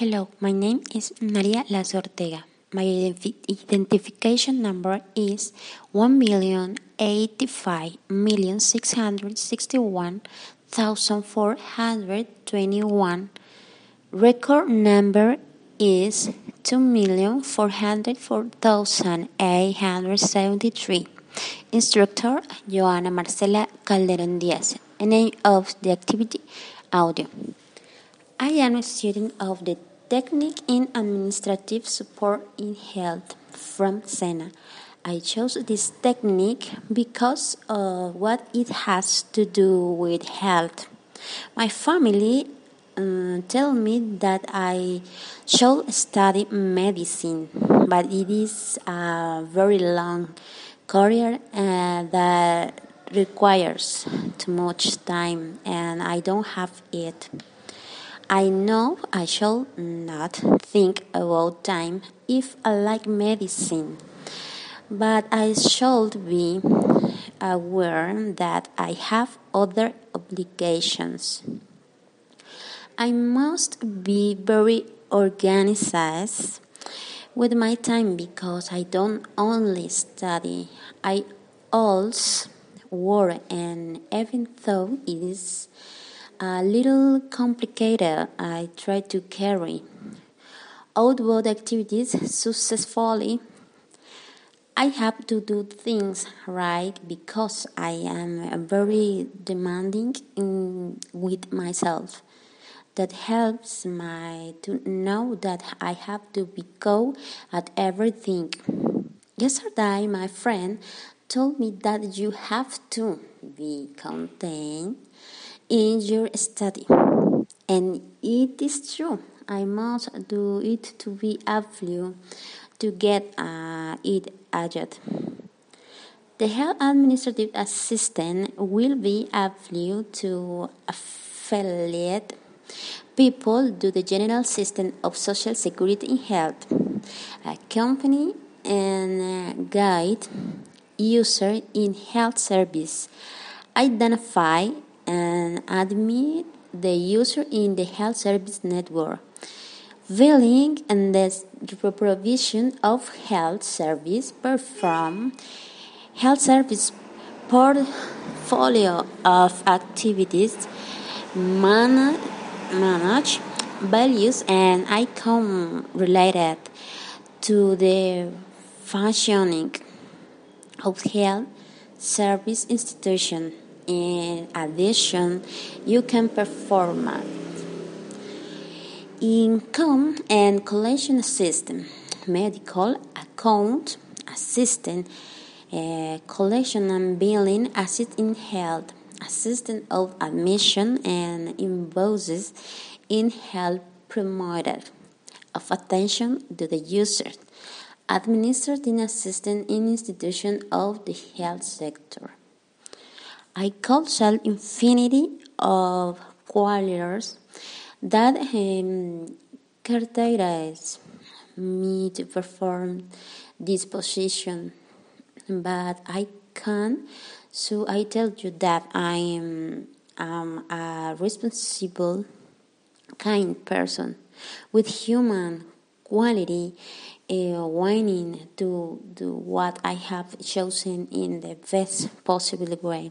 Hello, my name is Maria Lazo Ortega. My identification number is one million eighty-five million six hundred sixty-one thousand four hundred twenty-one. Record number is two million four hundred four thousand eight hundred seventy-three. Instructor Joana Marcela Calderon Diaz. Name of the activity audio. I am a student of the Technique in Administrative Support in Health from SENA. I chose this technique because of what it has to do with health. My family um, tell me that I should study medicine, but it is a very long career uh, that requires too much time, and I don't have it. I know I shall not think about time if I like medicine, but I should be aware that I have other obligations. I must be very organized with my time because I don't only study, I also work, and even though it is a little complicated, I try to carry out both activities successfully. I have to do things right because I am very demanding in, with myself. That helps me to know that I have to be go at everything. Yesterday, my friend told me that you have to be content in your study. And it is true. I must do it to be able to get uh, it added. The health administrative assistant will be able to affiliate people to the general system of social security in health, accompany and guide user in health service, identify and admit the user in the health service network. Billing and the provision of health service perform health service portfolio of activities manage, manage values and icon related to the functioning of health service institution. In addition, you can perform income and collection system, medical account assistant, uh, collection and billing assist in health, assistant of admission and invoices in health promoter of attention to the user, administrative assistant in institution of the health sector. I call self infinity of qualities that um, characterize me to perform this position, but I can't. So I tell you that I am um, a responsible, kind person with human quality, uh, wanting to do what I have chosen in the best possible way.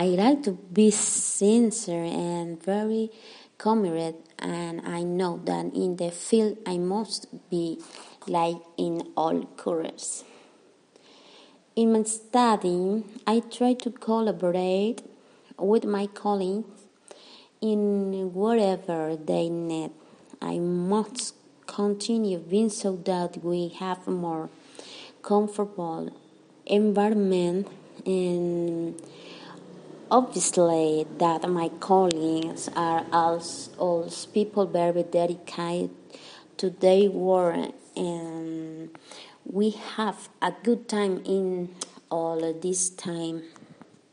I like to be sincere and very committed, and I know that in the field I must be like in all careers. In my study, I try to collaborate with my colleagues in whatever they need. I must continue being so that we have a more comfortable environment and obviously that my colleagues are also, also people very dedicated to their work and we have a good time in all this time